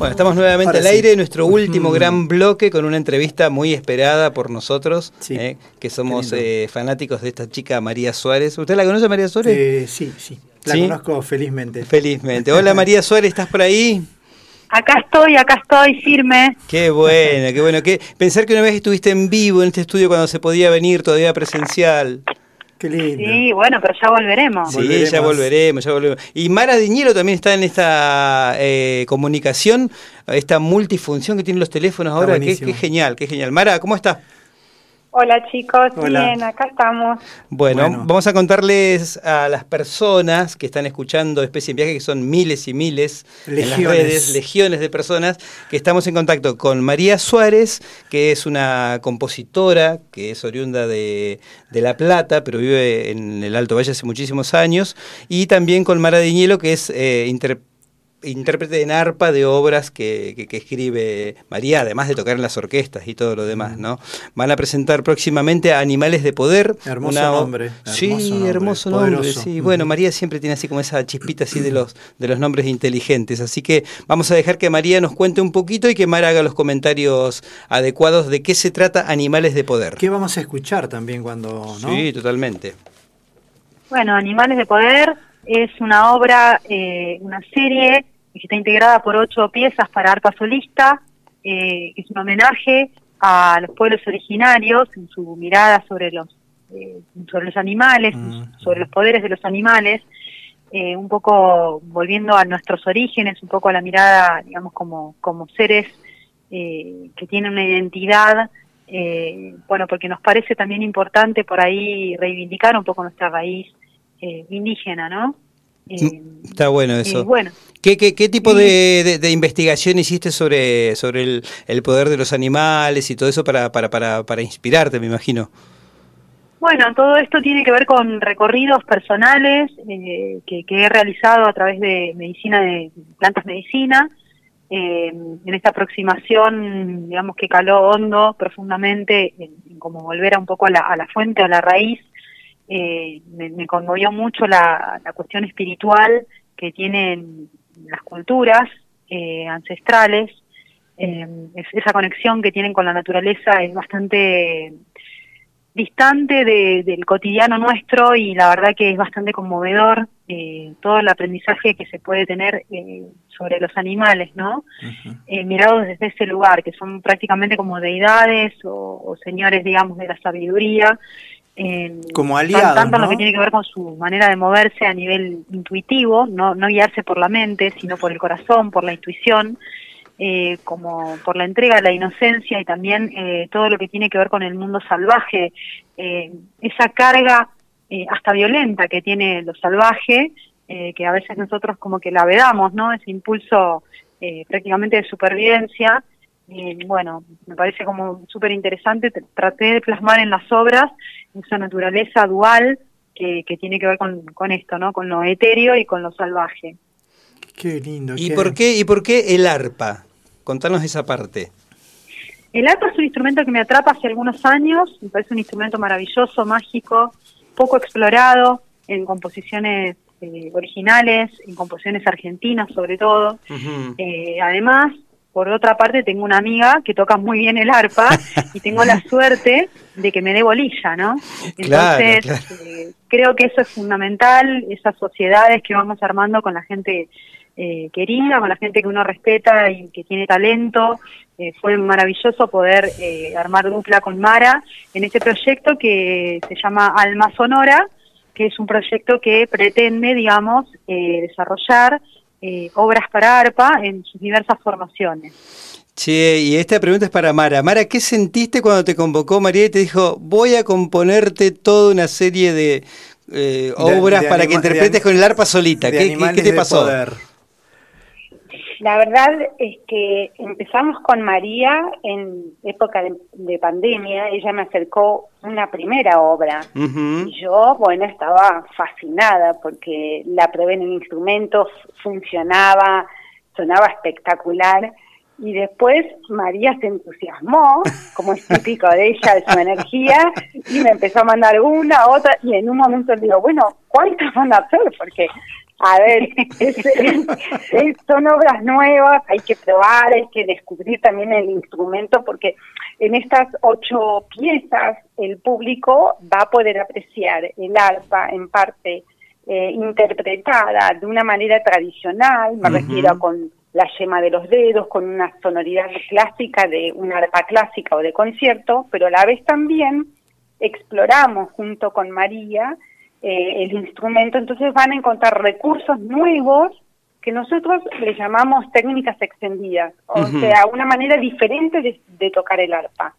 Bueno, estamos nuevamente al aire, nuestro último gran bloque con una entrevista muy esperada por nosotros, eh, que somos eh, fanáticos de esta chica María Suárez. ¿Usted la conoce, María Suárez? Eh, sí, sí, la conozco felizmente. Felizmente. Hola María Suárez, ¿estás por ahí? Acá estoy, acá estoy, firme. Qué bueno, qué bueno. pensar que una vez estuviste en vivo en este estudio cuando se podía venir todavía presencial. Qué lindo. Sí, bueno, pero ya volveremos. Sí, ya volveremos, ya volveremos. Y Mara Diñero también está en esta eh, comunicación, esta multifunción que tienen los teléfonos ahora. Qué, qué, genial, qué genial. Mara, ¿cómo está? Hola chicos, bien, acá estamos. Bueno, vamos a contarles a las personas que están escuchando Especie en Viaje, que son miles y miles legiones. en las redes, legiones de personas, que estamos en contacto con María Suárez, que es una compositora, que es oriunda de, La Plata, pero vive en el Alto Valle hace muchísimos años, y también con Mara Diñelo, que es eh, intérprete en arpa de obras que, que, escribe María, además de tocar en las orquestas y todo lo demás, ¿no? Van a presentar próximamente a Animales de Poder. Hermoso nombre. Sí, hermoso nombre. Sí. Bueno, María siempre tiene así como esa chispita así de los, de los nombres inteligentes. Así que vamos a dejar que María nos cuente un poquito y que Mara haga los comentarios adecuados de qué se trata Animales de Poder. ¿Qué vamos a escuchar también cuando... Sí, totalmente. Bueno, Animales de Poder es una obra, eh, una serie que está integrada por ocho piezas para arpa solista, eh, es un homenaje a los pueblos originarios en su mirada sobre los eh, sobre los animales, mm. sobre los poderes de los animales, eh, un poco volviendo a nuestros orígenes, un poco a la mirada, digamos, como, como seres que tienen una identidad, bueno, porque nos parece también importante por ahí reivindicar un poco nuestra raíz indígena, ¿no? Mm, está bueno eso. bueno, ¿Qué, qué, qué tipo de, de, investigación hiciste sobre, sobre el, el, poder de los animales y todo eso para, para, para, para inspirarte, me imagino? Bueno, todo esto tiene que ver con recorridos personales eh, que, que, he realizado a través de medicina de plantas medicina. Eh, en esta aproximación, digamos que caló hondo, profundamente, en, en como volver a un poco a la, a la fuente, a la raíz eh, me, conmovió mucho la, cuestión espiritual que tienen las culturas eh, ancestrales, eh, esa conexión que tienen con la naturaleza es bastante distante del cotidiano nuestro y la verdad que es bastante conmovedor todo el aprendizaje que se puede tener sobre los animales, ¿no? mirados desde ese lugar, que son prácticamente como deidades o, o señores, digamos, de la sabiduría, como aliado, tanto lo que tiene que ver con su manera de moverse a nivel intuitivo, no, no guiarse por la mente, sino por el corazón, por la intuición, eh, como por la entrega de la inocencia y también eh, todo lo que tiene que ver con el mundo salvaje, eh, esa carga hasta violenta que tiene lo salvaje, que a veces nosotros como que la vedamos, ¿no? Ese impulso prácticamente de supervivencia. Y bueno, me parece como súper interesante, traté de plasmar en las obras esa naturaleza dual que, tiene que ver con, esto, ¿no? Con lo etéreo y con lo salvaje. Qué lindo. ¿Y por qué y por qué el arpa? Contanos esa parte. El arpa es un instrumento que me atrapa hace algunos años, me parece un instrumento maravilloso, mágico, poco explorado en composiciones eh, originales, en composiciones argentinas sobre todo. Eh, además, por otra parte, tengo una amiga que toca muy bien el arpa y tengo la suerte de que me dé bolilla, ¿no? Entonces, eh, creo que eso es fundamental, esas sociedades que vamos armando con la gente eh, querida, con la gente que uno respeta y que tiene talento. Eh, fue maravilloso poder armar dupla con Mara en este proyecto que se llama Alma Sonora, que es un proyecto que pretende, digamos, desarrollar eh, obras para arpa en sus diversas formaciones. Che, y esta pregunta es para Mara. Mara, ¿qué sentiste cuando te convocó María y te dijo, voy a componerte toda una serie de eh, obras para que interpretes con el arpa solita? ¿Qué, te pasó? La verdad es que empezamos con María en época de, pandemia. Ella me acercó una primera obra y yo, bueno, estaba fascinada porque la probé en el instrumento, funcionaba, sonaba espectacular. Y después María se entusiasmó, como es típico de ella, de su energía, y me empezó a mandar una, otra, y en un momento le digo, bueno, ¿cuántas van a hacer? Porque A ver, son obras nuevas, hay que probar, hay que descubrir también el instrumento, porque en estas ocho piezas el público va a poder apreciar el arpa en parte eh, interpretada de una manera tradicional, me refiero con la yema de los dedos, con una sonoridad clásica de una arpa clásica o de concierto, pero a la vez también exploramos junto con María eh, el instrumento, entonces van a encontrar recursos nuevos que nosotros le llamamos técnicas extendidas, o sea, una manera diferente de, tocar el arpa.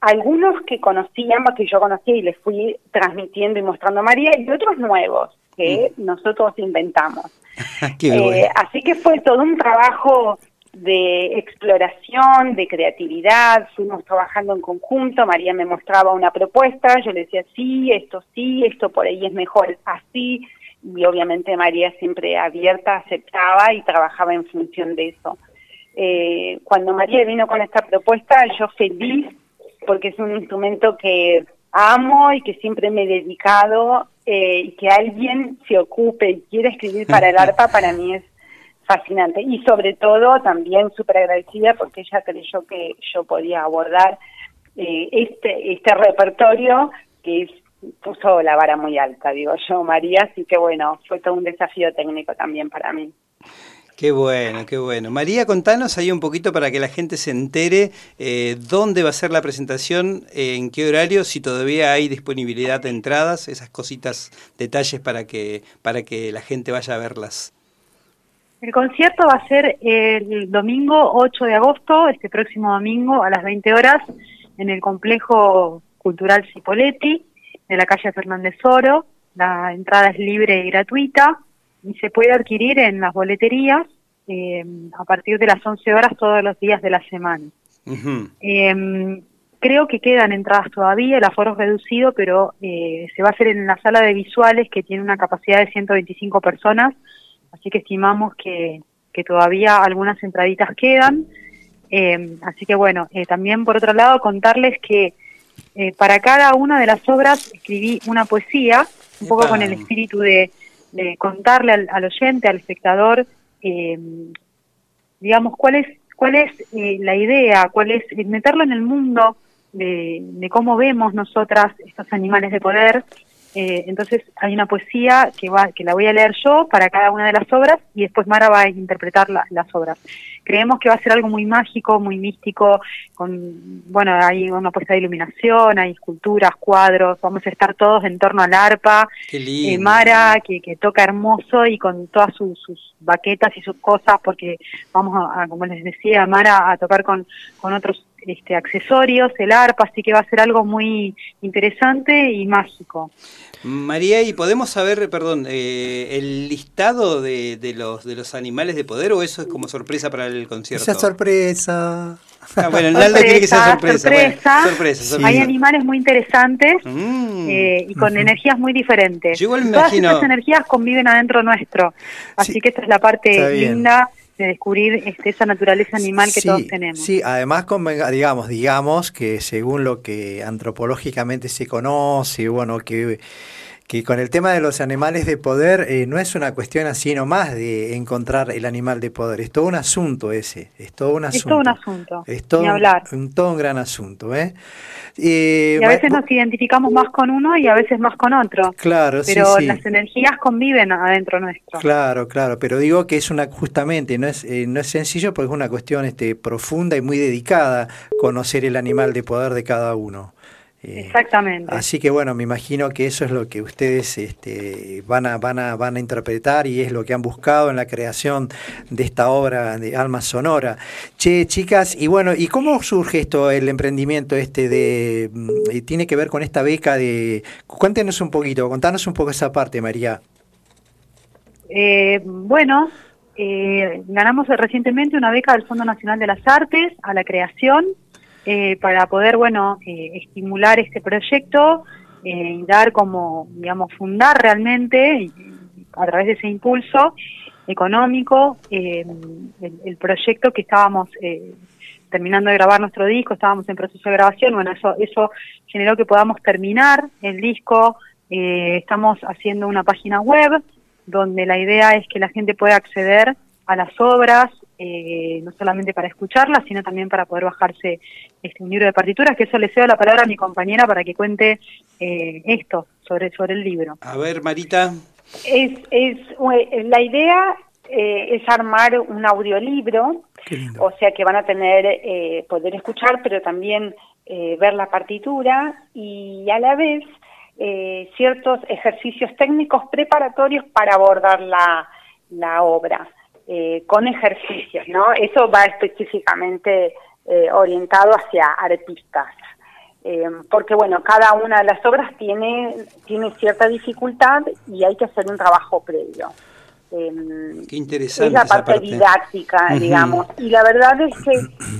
Algunos que conocíamos, que yo conocía y les fui transmitiendo y mostrando a María, y otros nuevos que mm. nosotros inventamos. eh, así que fue todo un trabajo de exploración, de creatividad, fuimos trabajando en conjunto, María me mostraba una propuesta, yo le decía, sí, esto sí, esto por ahí es mejor así, y obviamente María siempre abierta, aceptaba y trabajaba en función de eso. Eh, cuando María vino con esta propuesta, yo feliz, porque es un instrumento que amo y que siempre me he dedicado, eh, y que alguien se ocupe y quiera escribir para el arpa, para mí es fascinante. Y sobre todo también súper agradecida porque ella creyó que yo podía abordar eh, este, este repertorio que puso la vara muy alta, digo yo, María, así que bueno, fue todo un desafío técnico también para mí. Qué bueno, qué bueno. María, contanos ahí un poquito para que la gente se entere eh, dónde va a ser la presentación, en qué horario, si todavía hay disponibilidad de entradas, esas cositas, detalles para que, para que la gente vaya a verlas. El concierto va a ser el domingo 8 de agosto, este próximo domingo a las 20 horas, en el complejo cultural Cipoletti, de la calle Fernández Oro. La entrada es libre y gratuita y se puede adquirir en las boleterías eh, a partir de las 11 horas todos los días de la semana. Em, creo que quedan entradas todavía, el aforo es reducido, pero eh, se va a hacer en la sala de visuales que tiene una capacidad de 125 personas así que estimamos que, todavía algunas entraditas quedan. Eh, así que bueno, eh, también por otro lado contarles que eh, para cada una de las obras escribí una poesía, un poco con el espíritu de, contarle al, oyente, al espectador, digamos, cuál es, cuál es la idea, cuál es meterlo en el mundo de, de cómo vemos nosotras estos animales de poder eh, entonces hay una poesía que va que la voy a leer yo para cada una de las obras y después Mara va a interpretar las obras. Creemos que va a ser algo muy mágico, muy místico, con bueno hay una puesta de iluminación, hay esculturas, cuadros, vamos a estar todos en torno al arpa. Eh, Mara que, que, toca hermoso y con todas sus, baquetas y sus cosas porque vamos a, como les decía Mara a tocar con con otros este, accesorios, el arpa, así que va a ser algo muy interesante y mágico. María, ¿y podemos saber, perdón, eh, el listado de, los, de los animales de poder o eso es como sorpresa para el concierto? Esa sorpresa. Ah, bueno, el Naldo quiere que sea sorpresa. Sorpresa, Hay animales muy interesantes mm. eh, y con energías muy diferentes. Yo igual me Todas estas energías conviven adentro nuestro, así que esta es la parte linda de descubrir este, esa naturaleza animal que todos tenemos. Sí, además, digamos, digamos que según lo que antropológicamente se conoce, bueno, que que con el tema de los animales de poder eh, no es una cuestión así nomás de encontrar el animal de poder, es todo un asunto ese, es todo un asunto. Es todo un asunto, es todo, Un, todo un gran asunto. ¿eh? y a veces nos identificamos más con uno y a veces más con otro. Claro, pero sí, las energías conviven adentro nuestro. Claro, claro, pero digo que es una, justamente, no es, eh, no es sencillo porque es una cuestión este, profunda y muy dedicada conocer el animal de poder de cada uno. Eh, Exactamente. Así que bueno, me imagino que eso es lo que ustedes este, van, a, van, a, van a interpretar y es lo que han buscado en la creación de esta obra de Alma Sonora. Che, chicas, y bueno, ¿y cómo surge esto, el emprendimiento este de... Mm, tiene que ver con esta beca de... Cuéntenos un poquito, contanos un poco esa parte, María. Eh, bueno, eh, ganamos recientemente una beca del Fondo Nacional de las Artes a la creación eh, para poder, bueno, eh, estimular este proyecto eh, y dar como, digamos, fundar realmente a través de ese impulso económico el, proyecto que estábamos terminando de grabar nuestro disco, estábamos en proceso de grabación, bueno, eso, eso generó que podamos terminar el disco, estamos haciendo una página web donde la idea es que la gente pueda acceder a las obras, eh, no solamente para escucharlas, sino también para poder bajarse este, un libro de partituras, que eso le cedo la palabra a mi compañera para que cuente eh, esto sobre, sobre el libro. A ver, Marita. Es, es, la idea eh, es armar un audiolibro, o sea que van a tener, eh, poder escuchar, pero también eh, ver la partitura y a la vez eh, ciertos ejercicios técnicos preparatorios para abordar la, la obra, con ejercicios, ¿no? Eso va específicamente orientado hacia artistas. porque bueno, cada una de las obras tiene, tiene cierta dificultad y hay que hacer un trabajo previo. Em, Qué interesante. Es la parte, didáctica, digamos. Y la verdad es que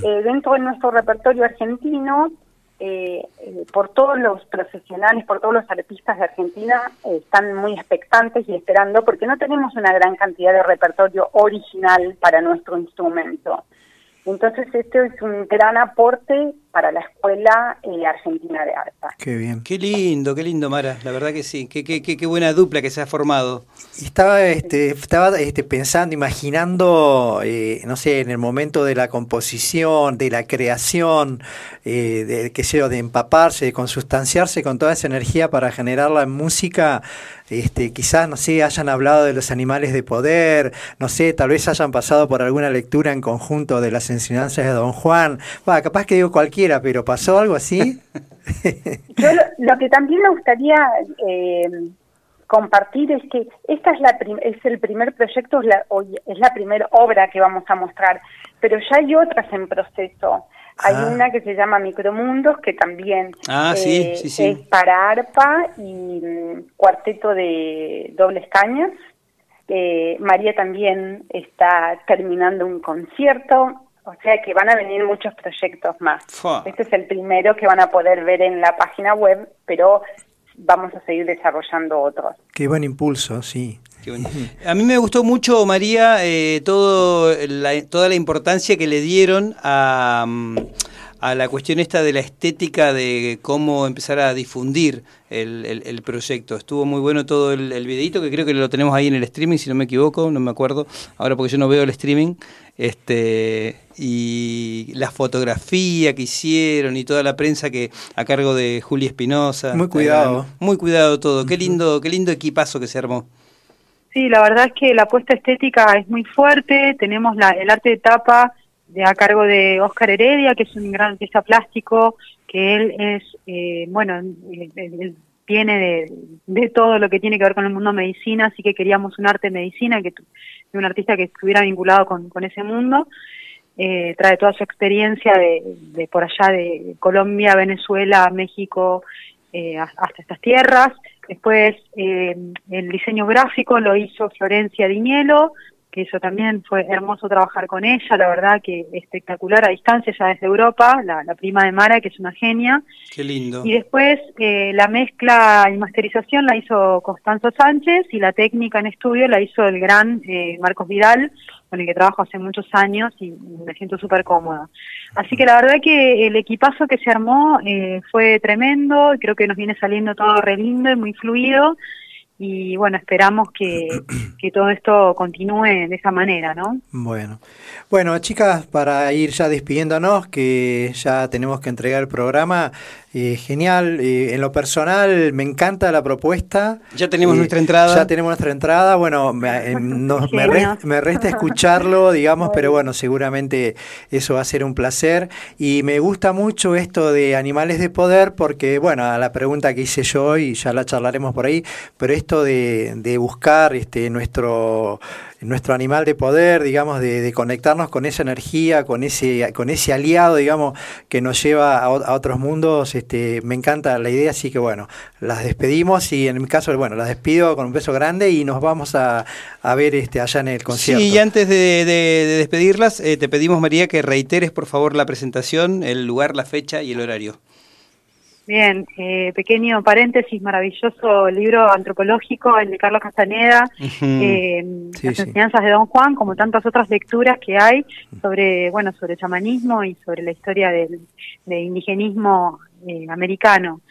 eh, dentro de nuestro repertorio argentino, eh, eh, por todos los profesionales, por todos los artistas de Argentina, están muy expectantes y esperando, porque no tenemos una gran cantidad de repertorio original para nuestro instrumento. Entonces, esto es un gran aporte para la Escuela eh, Argentina de Arpa. Qué bien. Qué lindo, qué lindo, Mara. La verdad que sí. Qué, qué, qué, buena dupla que se ha formado. Estaba, este, estaba este, pensando, imaginando, eh, no sé, en el momento de la composición, de la creación, eh, de, qué sé yo, de empaparse, de consustanciarse con toda esa energía para generar la música. Este, quizás, no sé, hayan hablado de los animales de poder, no sé, tal vez hayan pasado por alguna lectura en conjunto de las enseñanzas de Don Juan. Va, capaz que digo cualquiera, pero ¿pasó algo así? Yo lo, que también me gustaría eh, compartir es que esta es, la es el primer proyecto, es la, es la primera obra que vamos a mostrar, pero ya hay otras en proceso. Hay ah. una que se llama Micromundos, que también ah, eh, es para arpa y mm, cuarteto de dobles cañas. Eh, María también está terminando un concierto, o sea que van a venir muchos proyectos más. Este es el primero que van a poder ver en la página web, pero vamos a seguir desarrollando otros. Qué buen impulso, sí. A mí me gustó mucho, María, eh, todo toda la importancia que le dieron a, mm, a, la cuestión esta de la estética de cómo empezar a difundir el, proyecto. Estuvo muy bueno todo el, el, videito, que creo que lo tenemos ahí en el streaming, si no me equivoco, no me acuerdo, ahora porque yo no veo el streaming. Este, y la fotografía que hicieron y toda la prensa que a cargo de Julia Espinosa. Muy cuidado. Muy cuidado todo. Qué lindo, qué lindo equipazo que se armó. Sí, la verdad es que la apuesta estética es muy fuerte. Tenemos la, el arte de tapa de a cargo de Oscar Heredia, que es un gran artista plástico, que él es, eh, bueno, él, tiene de, de, todo lo que tiene que ver con el mundo medicina, así que queríamos un arte de medicina, que de un artista que estuviera vinculado con, con ese mundo. Eh, trae toda su experiencia de, de, por allá de Colombia, Venezuela, México, eh, hasta estas tierras. Después eh, el diseño gráfico lo hizo Florencia Diñelo, que eso también fue hermoso trabajar con ella, la verdad que espectacular a distancia, ya desde Europa, la, prima de Mara, que es una genia. Qué lindo. Y después eh, la mezcla y masterización la hizo Constanzo Sánchez y la técnica en estudio la hizo el gran eh, Marcos Vidal, con el que trabajo hace muchos años y me siento súper cómoda. Así que la verdad que el equipazo que se armó eh, fue tremendo, creo que nos viene saliendo todo re lindo y muy fluido y bueno, esperamos que, que, todo esto continúe de esa manera, ¿no? Bueno, bueno, chicas, para ir ya despidiéndonos, que ya tenemos que entregar el programa, eh, genial. Eh, en lo personal, me encanta la propuesta. Ya tenemos eh, nuestra entrada. Ya tenemos nuestra entrada. Bueno, me, me, resta, escucharlo, digamos, pero bueno, seguramente eso va a ser un placer. Y me gusta mucho esto de animales de poder, porque, bueno, a la pregunta que hice yo, y ya la charlaremos por ahí, pero esto de, de buscar este, nuestro nuestro animal de poder, digamos, de, conectarnos con esa energía, con ese, con ese aliado, digamos, que nos lleva a, otros mundos. Este, me encanta la idea, así que bueno, las despedimos y en mi caso, bueno, las despido con un beso grande y nos vamos a, ver este, allá en el concierto. Sí, y antes de, despedirlas, eh, te pedimos, María, que reiteres por favor la presentación, el lugar, la fecha y el horario. Bien, eh, pequeño paréntesis, maravilloso libro antropológico, el de Carlos Castaneda, eh, las enseñanzas de Don Juan, como tantas otras lecturas que hay sobre, bueno, sobre chamanismo y sobre la historia del, indigenismo eh, americano.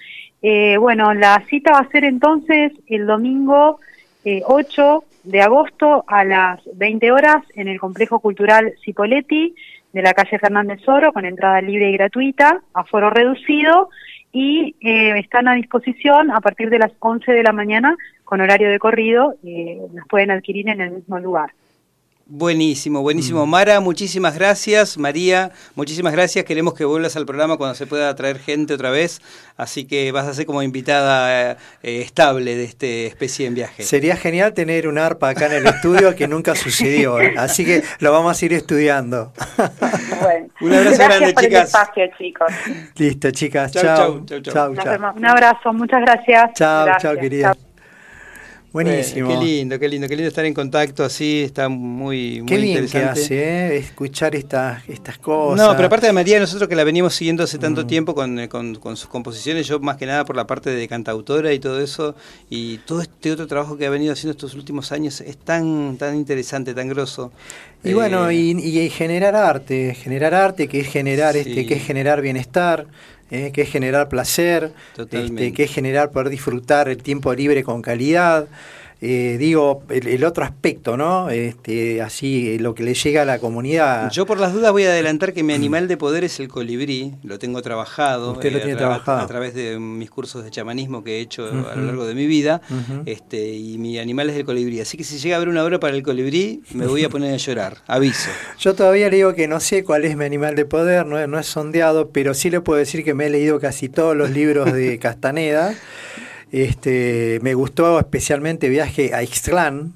bueno, la cita va a ser entonces el domingo 8 de agosto a las 20 horas en el Complejo Cultural Cipoletti de la calle Fernández Oro con entrada libre y gratuita, aforo reducido y eh, están a disposición a partir de las 11 de la mañana con horario de corrido, eh, las pueden adquirir en el mismo lugar. Buenísimo, buenísimo. Mm. Mara, muchísimas gracias. María, muchísimas gracias. Queremos que vuelvas al programa cuando se pueda traer gente otra vez. Así que vas a ser como invitada eh, estable de este especie en viaje. Sería genial tener un arpa acá en el estudio que nunca sucedió. Así que lo vamos a ir estudiando. Bueno, un abrazo grande, chicas. espacio, chicos. Listo, chicas. Chao. Chao. Un abrazo, muchas gracias. Chao, chao, querida. Buenísimo. qué lindo, qué lindo, qué lindo estar en contacto así, está muy, muy qué bien Que hace, ¿eh? escuchar estas, estas cosas. No, pero aparte de María, nosotros que la venimos siguiendo hace tanto mm. tiempo con, con, con, sus composiciones, yo más que nada por la parte de cantautora y todo eso, y todo este otro trabajo que ha venido haciendo estos últimos años es tan, tan interesante, tan grosso. Y bueno, eh, y, generar arte, generar arte que es generar este, que es generar bienestar. Eh, que es generar placer, este, que es generar poder disfrutar el tiempo libre con calidad. Eh, digo, el, otro aspecto, ¿no? Este, así, lo que le llega a la comunidad. Yo por las dudas voy a adelantar que mi animal de poder es el colibrí, lo tengo trabajado. Usted lo eh, tiene a trabajado. A través de mis cursos de chamanismo que he hecho a lo largo de mi vida, este, y mi animal es el colibrí. Así que si llega a haber una hora para el colibrí, me voy a poner a llorar, aviso. Yo todavía le digo que no sé cuál es mi animal de poder, no, no es sondeado, pero sí le puedo decir que me he leído casi todos los libros de Castaneda. Este, me gustó especialmente Viaje a Ixtlán,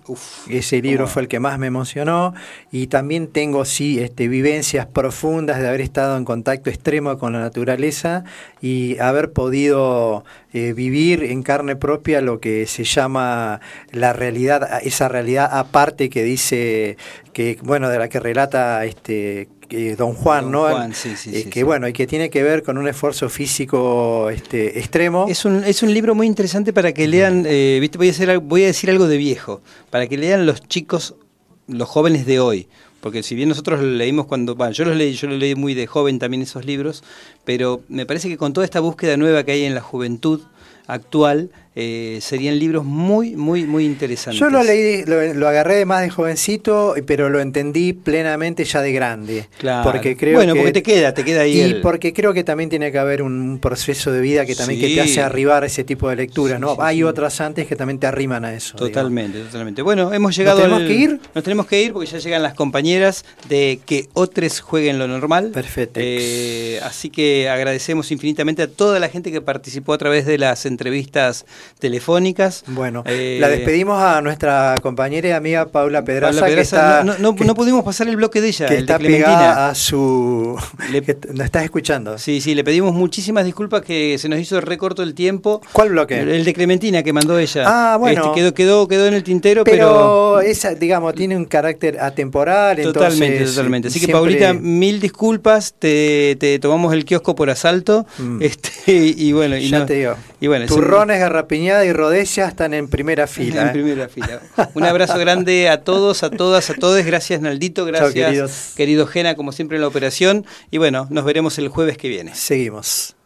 ese libro fue el que más me emocionó. Y también tengo sí este, vivencias profundas de haber estado en contacto extremo con la naturaleza y haber podido eh, vivir en carne propia lo que se llama la realidad, esa realidad aparte que dice que bueno de la que relata este Don Juan, ¿no? Eh, que bueno, y que tiene que ver con un esfuerzo físico este, extremo. Es un, es un libro muy interesante para que lean, eh, ¿viste? Voy, a hacer, voy a decir algo de viejo, para que lean los chicos, los jóvenes de hoy. Porque si bien nosotros lo leímos cuando, bueno, yo los leí, yo los leí muy de joven también esos libros, pero me parece que con toda esta búsqueda nueva que hay en la juventud actual, eh, serían libros muy, muy, muy interesantes. Yo lo leí, lo, agarré más de jovencito, pero lo entendí plenamente ya de grande. Claro. Porque creo bueno, porque te queda, te queda ahí. Y porque creo que también tiene que haber un proceso de vida que también que te hace arribar ese tipo de lectura, ¿no? Hay otras antes que también te arriman a eso. Totalmente, totalmente. Bueno, hemos llegado. ¿Nos tenemos que ir? Nos tenemos que ir porque ya llegan las compañeras de que otros jueguen lo normal. Perfecto. Eh, así que agradecemos infinitamente a toda la gente que participó a través de las entrevistas telefónicas. Bueno, eh, la despedimos a nuestra compañera y amiga Paula Pedraza, que está, no, pudimos pasar el bloque de ella, que está pegada a su... Le, nos estás escuchando. Sí, sí, le pedimos muchísimas disculpas que se nos hizo recorto el tiempo. ¿Cuál bloque? El, de Clementina que mandó ella. Ah, bueno. Este, quedó, quedó, quedó en el tintero, pero... Pero esa, digamos, tiene un carácter atemporal, Totalmente, totalmente. Así que Paulita, mil disculpas, te, te, tomamos el kiosco por asalto. Mm. Este, y, bueno, y, ya te digo. Y bueno, Turrones, garrapiñada y Rodesia están en primera fila. En ¿eh? primera fila. Un abrazo grande a todos, a todas, a todos. Gracias Naldito, gracias querido Gena, como siempre en la operación. Y bueno, nos veremos el jueves que viene. Seguimos.